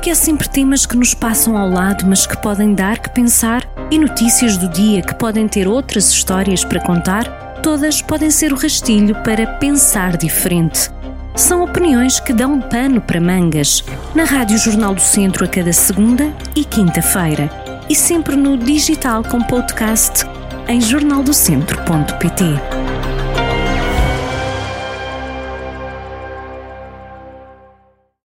Porque há é sempre temas que nos passam ao lado, mas que podem dar que pensar, e notícias do dia que podem ter outras histórias para contar, todas podem ser o rastilho para pensar diferente. São opiniões que dão pano para mangas, na Rádio Jornal do Centro a cada segunda e quinta-feira, e sempre no digital com podcast em jornaldocentro.pt.